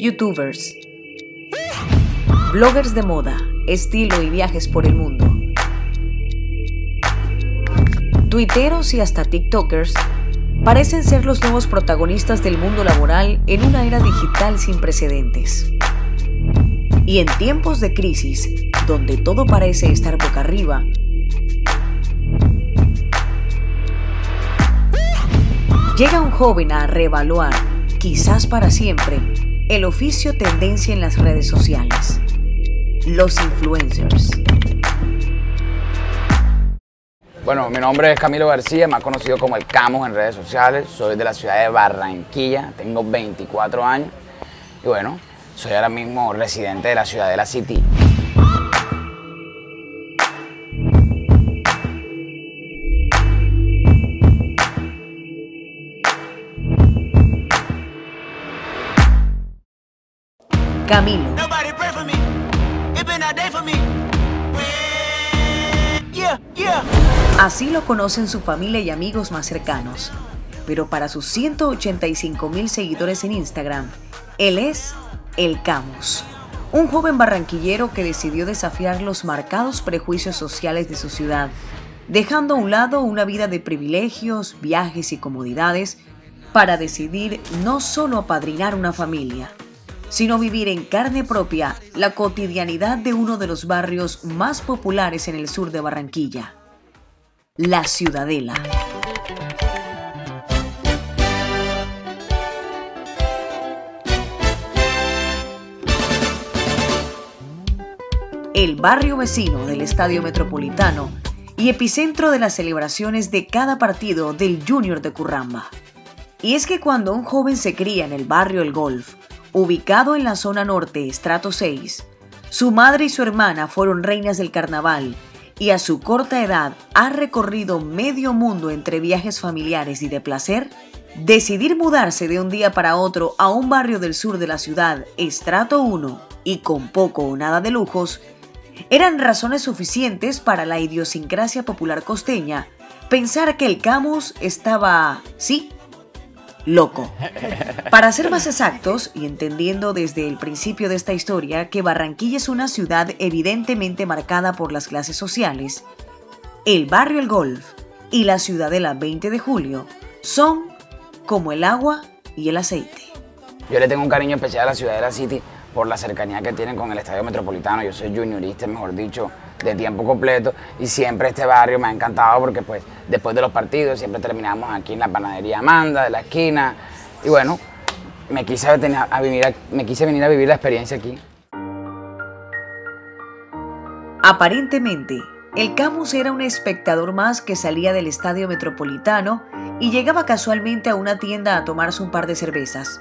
youtubers, bloggers de moda, estilo y viajes por el mundo, tuiteros y hasta tiktokers parecen ser los nuevos protagonistas del mundo laboral en una era digital sin precedentes. Y en tiempos de crisis, donde todo parece estar boca arriba, llega un joven a reevaluar, quizás para siempre, el oficio tendencia en las redes sociales. Los influencers. Bueno, mi nombre es Camilo García, más conocido como el Camus en redes sociales. Soy de la ciudad de Barranquilla, tengo 24 años y bueno, soy ahora mismo residente de la ciudad de la City. Camilo. Así lo conocen su familia y amigos más cercanos. Pero para sus 185 mil seguidores en Instagram, él es el Camus. Un joven barranquillero que decidió desafiar los marcados prejuicios sociales de su ciudad, dejando a un lado una vida de privilegios, viajes y comodidades para decidir no solo apadrinar una familia, sino vivir en carne propia la cotidianidad de uno de los barrios más populares en el sur de Barranquilla, la Ciudadela. El barrio vecino del Estadio Metropolitano y epicentro de las celebraciones de cada partido del Junior de Curramba. Y es que cuando un joven se cría en el barrio El Golf, ubicado en la zona norte, estrato 6, su madre y su hermana fueron reinas del carnaval y a su corta edad ha recorrido medio mundo entre viajes familiares y de placer, decidir mudarse de un día para otro a un barrio del sur de la ciudad, estrato 1, y con poco o nada de lujos, eran razones suficientes para la idiosincrasia popular costeña pensar que el Camus estaba, sí, loco. Para ser más exactos, y entendiendo desde el principio de esta historia que Barranquilla es una ciudad evidentemente marcada por las clases sociales, el barrio El Golf y la ciudadela 20 de julio son como el agua y el aceite. Yo le tengo un cariño especial a la Ciudadela City por la cercanía que tienen con el Estadio Metropolitano. Yo soy juniorista, mejor dicho, de tiempo completo y siempre este barrio me ha encantado porque pues después de los partidos siempre terminamos aquí en la panadería Amanda de la esquina y bueno, me quise, me quise venir a vivir la experiencia aquí. Aparentemente, el Camus era un espectador más que salía del estadio metropolitano y llegaba casualmente a una tienda a tomarse un par de cervezas.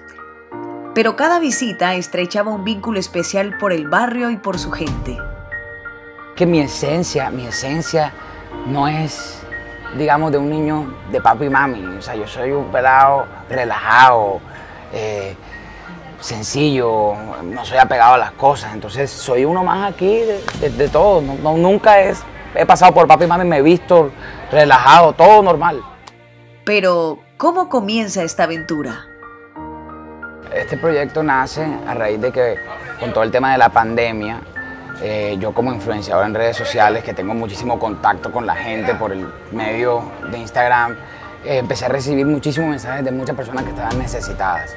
Pero cada visita estrechaba un vínculo especial por el barrio y por su gente que mi esencia, mi esencia no es, digamos, de un niño de papi y mami. O sea, yo soy un pelado relajado, eh, sencillo, no soy apegado a las cosas. Entonces, soy uno más aquí de, todo. nunca es, he pasado por papi y mami, me he visto relajado, todo normal. Pero, ¿cómo comienza esta aventura? Este proyecto nace a raíz de que con todo el tema de la pandemia, eh, yo como influenciador en redes sociales, que tengo muchísimo contacto con la gente por el medio de Instagram, eh, empecé a recibir muchísimos mensajes de muchas personas que estaban necesitadas,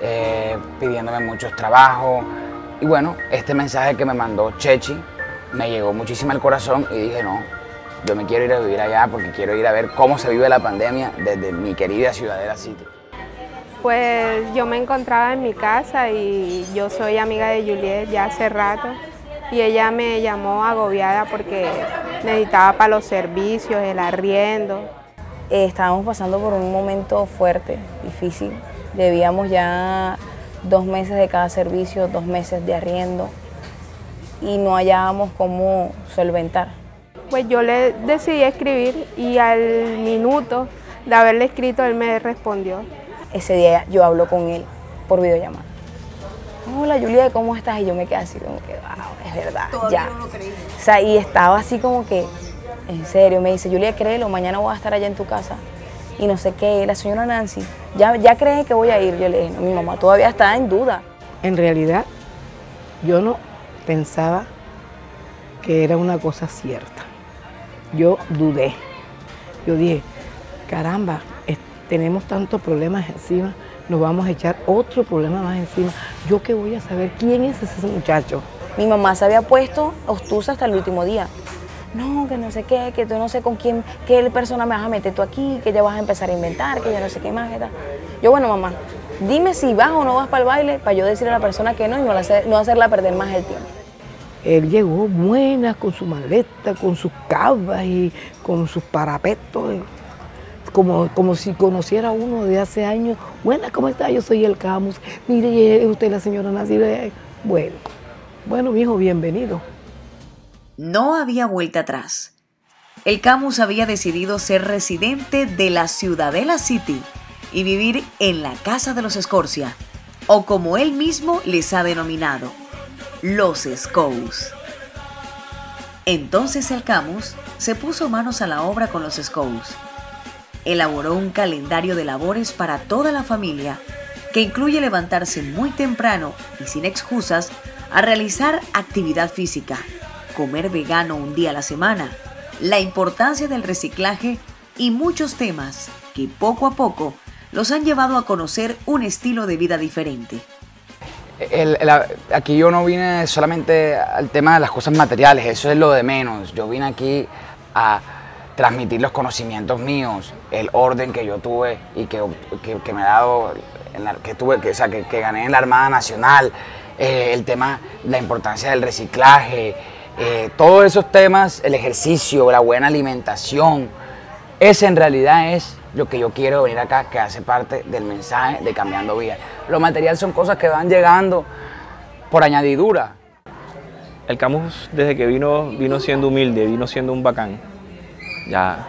eh, pidiéndome muchos trabajos. Y bueno, este mensaje que me mandó Chechi me llegó muchísimo al corazón y dije, no, yo me quiero ir a vivir allá porque quiero ir a ver cómo se vive la pandemia desde mi querida Ciudadela City. Pues yo me encontraba en mi casa y yo soy amiga de Juliet ya hace rato y ella me llamó agobiada porque necesitaba para los servicios, el arriendo. Eh, estábamos pasando por un momento fuerte, difícil. Debíamos ya dos meses de cada servicio, dos meses de arriendo y no hallábamos cómo solventar. Pues yo le decidí escribir y al minuto de haberle escrito él me respondió. Ese día yo hablo con él por videollamada hola Julia, ¿cómo estás? Y yo me quedé así como que, wow, es verdad, ya. No lo o sea, y estaba así como que, en serio, me dice, Julia, créelo, mañana voy a estar allá en tu casa. Y no sé qué, la señora Nancy, ¿ya, ya cree que voy a ir? Yo le dije, no, mi mamá todavía está en duda. En realidad, yo no pensaba que era una cosa cierta. Yo dudé. Yo dije, caramba, tenemos tantos problemas encima, nos vamos a echar otro problema más encima. ¿Yo qué voy a saber quién es ese muchacho? Mi mamá se había puesto obtusa hasta el último día. No, que no sé qué, que tú no sé con quién, qué persona me vas a meter tú aquí, que ya vas a empezar a inventar, que ya no sé qué más, tal. Yo, bueno, mamá, dime si vas o no vas para el baile para yo decirle a la persona que no y no, hacerla perder más el tiempo. Él llegó buena con su maleta, con sus cabas y con sus parapetos, como, como si conociera a uno de hace años. Buena, ¿cómo está? Yo soy el Camus. Mire, usted la señora Nacida. Bueno, bueno, mi hijo, bienvenido. No había vuelta atrás. El Camus había decidido ser residente de la Ciudadela City y vivir en la casa de los Escorcia, o como él mismo les ha denominado, los Scouts. Entonces el Camus se puso manos a la obra con los Scouts. Elaboró un calendario de labores para toda la familia que incluye levantarse muy temprano y sin excusas a realizar actividad física, comer vegano un día a la semana, la importancia del reciclaje y muchos temas que poco a poco los han llevado a conocer un estilo de vida diferente. aquí yo no vine solamente al tema de las cosas materiales, eso es lo de menos. Yo vine aquí a transmitir los conocimientos míos, el orden que yo tuve y que, me ha dado, que, tuve, que, o sea, que, gané en la Armada Nacional, eh, el tema, la importancia del reciclaje, eh, todos esos temas, el ejercicio, la buena alimentación, ese en realidad es lo que yo quiero venir acá, que hace parte del mensaje de Cambiando Vida. Lo material son cosas que van llegando por añadidura. El Camus desde que vino, vino siendo humilde, vino siendo un bacán. Ya.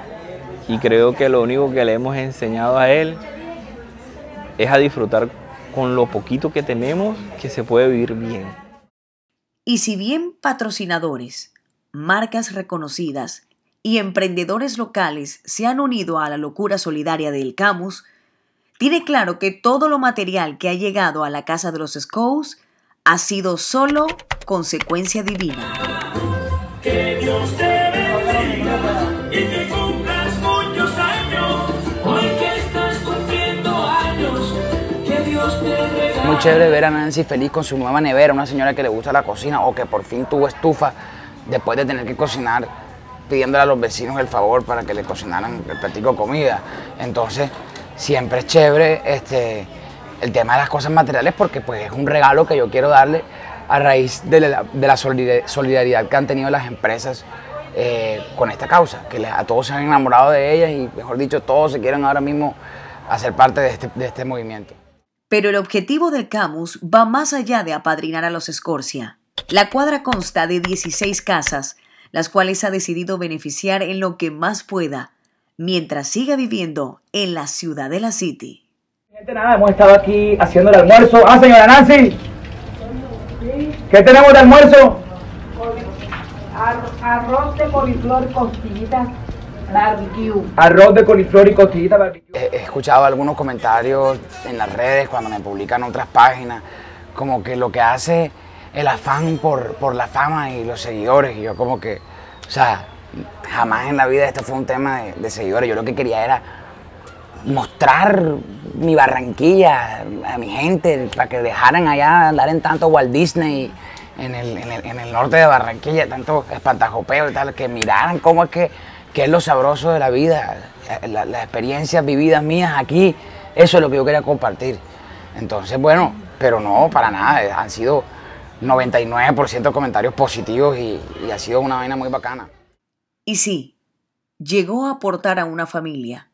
Y creo que lo único que le hemos enseñado a él es a disfrutar con lo poquito que tenemos, que se puede vivir bien. Y si bien patrocinadores, marcas reconocidas y emprendedores locales se han unido a la locura solidaria del Camus, tiene claro que todo lo material que ha llegado a la casa de los Scouts ha sido solo consecuencia divina. Que Dios te chévere ver a Nancy feliz con su nueva nevera, una señora que le gusta la cocina o que por fin tuvo estufa después de tener que cocinar pidiéndole a los vecinos el favor para que le cocinaran el platico comida. Entonces, siempre es chévere este, el tema de las cosas materiales porque pues, es un regalo que yo quiero darle a raíz de la, solidaridad que han tenido las empresas eh, con esta causa, que a todos se han enamorado de ellas y, mejor dicho, todos se quieren ahora mismo hacer parte de este, de este movimiento. Pero el objetivo del Camus va más allá de apadrinar a los Escorcia. La cuadra consta de 16 casas las cuales ha decidido beneficiar en lo que más pueda, mientras siga viviendo en la ciudad de la City. Nada, hemos estado aquí haciendo el almuerzo. Ah, señora Nancy. ¿Qué tenemos de almuerzo? Arroz de coliflor costillitas barbecue. Arroz de coliflor y costillitas barbecue. He escuchado algunos comentarios en las redes cuando me publican otras páginas, como que lo que hace el afán por, por la fama y los seguidores. Y yo como que, o sea, jamás en la vida esto fue un tema de, seguidores. Yo lo que quería era mostrar mi Barranquilla a mi gente, para que dejaran allá andar en tanto Walt Disney en el, en el, norte de Barranquilla, tanto espantajopeo y tal, que miraran cómo es que, es lo sabroso de la vida, las experiencias vividas mías aquí, eso es lo que yo quería compartir. Entonces, bueno, pero no, para nada, han sido 99% comentarios positivos y, ha sido una vaina muy bacana. Y sí, llegó a aportar a una familia,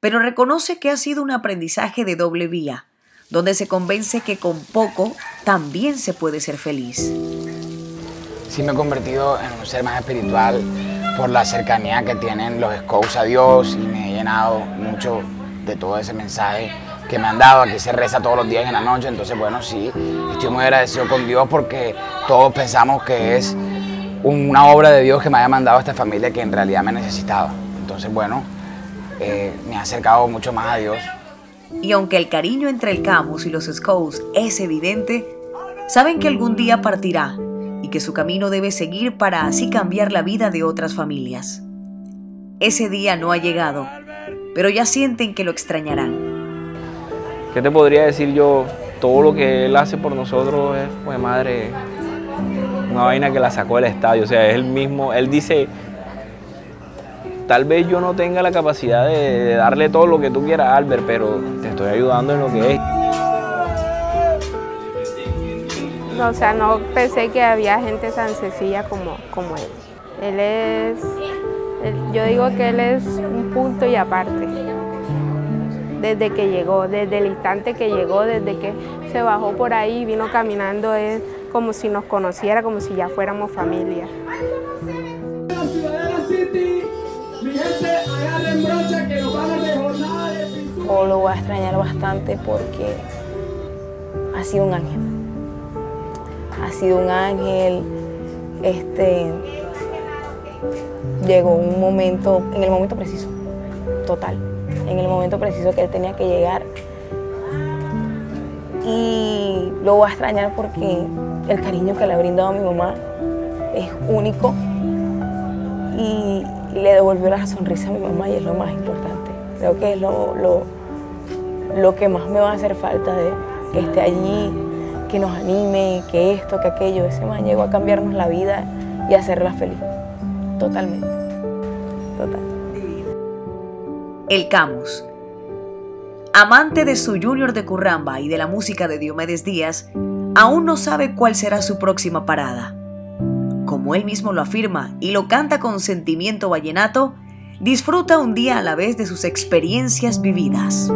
pero reconoce que ha sido un aprendizaje de doble vía, donde se convence que con poco también se puede ser feliz. Sí me he convertido en un ser más espiritual por la cercanía que tienen los scouts a Dios y me he llenado mucho de todo ese mensaje que me han dado, aquí se reza todos los días en la noche, entonces bueno, sí, estoy muy agradecido con Dios porque todos pensamos que es una obra de Dios que me haya mandado a esta familia que en realidad me necesitaba. Entonces bueno, eh, me ha acercado mucho más a Dios. Y aunque el cariño entre el Camus y los Scouts es evidente, saben que algún día partirá y que su camino debe seguir para así cambiar la vida de otras familias. Ese día no ha llegado, pero ya sienten que lo extrañarán. ¿Qué te podría decir yo? Todo lo que él hace por nosotros es, pues madre, una vaina que la sacó del estadio. O sea, es el mismo, él dice, tal vez yo no tenga la capacidad de, darle todo lo que tú quieras, Albert, pero te estoy ayudando en lo que es. O sea, no pensé que había gente tan sencilla como, como él. Él es, yo digo que él es un punto y aparte. Desde que llegó, desde el instante que llegó, desde que se bajó por ahí, vino caminando, es como si nos conociera, como si ya fuéramos familia. O lo voy a extrañar bastante porque ha sido un ángel. Ha sido un ángel. Este llegó un momento, en el momento preciso, total, en el momento preciso que él tenía que llegar. Y lo voy a extrañar porque el cariño que le ha brindado a mi mamá es único y le devolvió la sonrisa a mi mamá y es lo más importante. Creo que es lo, lo, que más me va a hacer falta de que esté allí, que nos anime, que esto, que aquello. Ese man llegó a cambiarnos la vida y a hacerla feliz. Totalmente. Total. El Camus. Amante de su Junior de Curramba y de la música de Diomedes Díaz, aún no sabe cuál será su próxima parada como él mismo lo afirma y lo canta con sentimiento vallenato, disfruta un día a la vez de sus experiencias vividas.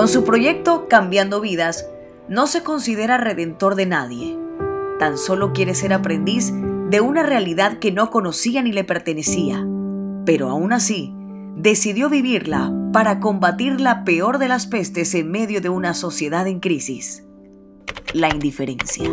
Con su proyecto Cambiando Vidas, no se considera redentor de nadie. Tan solo quiere ser aprendiz de una realidad que no conocía ni le pertenecía. Pero aún así, decidió vivirla para combatir la peor de las pestes en medio de una sociedad en crisis, la indiferencia.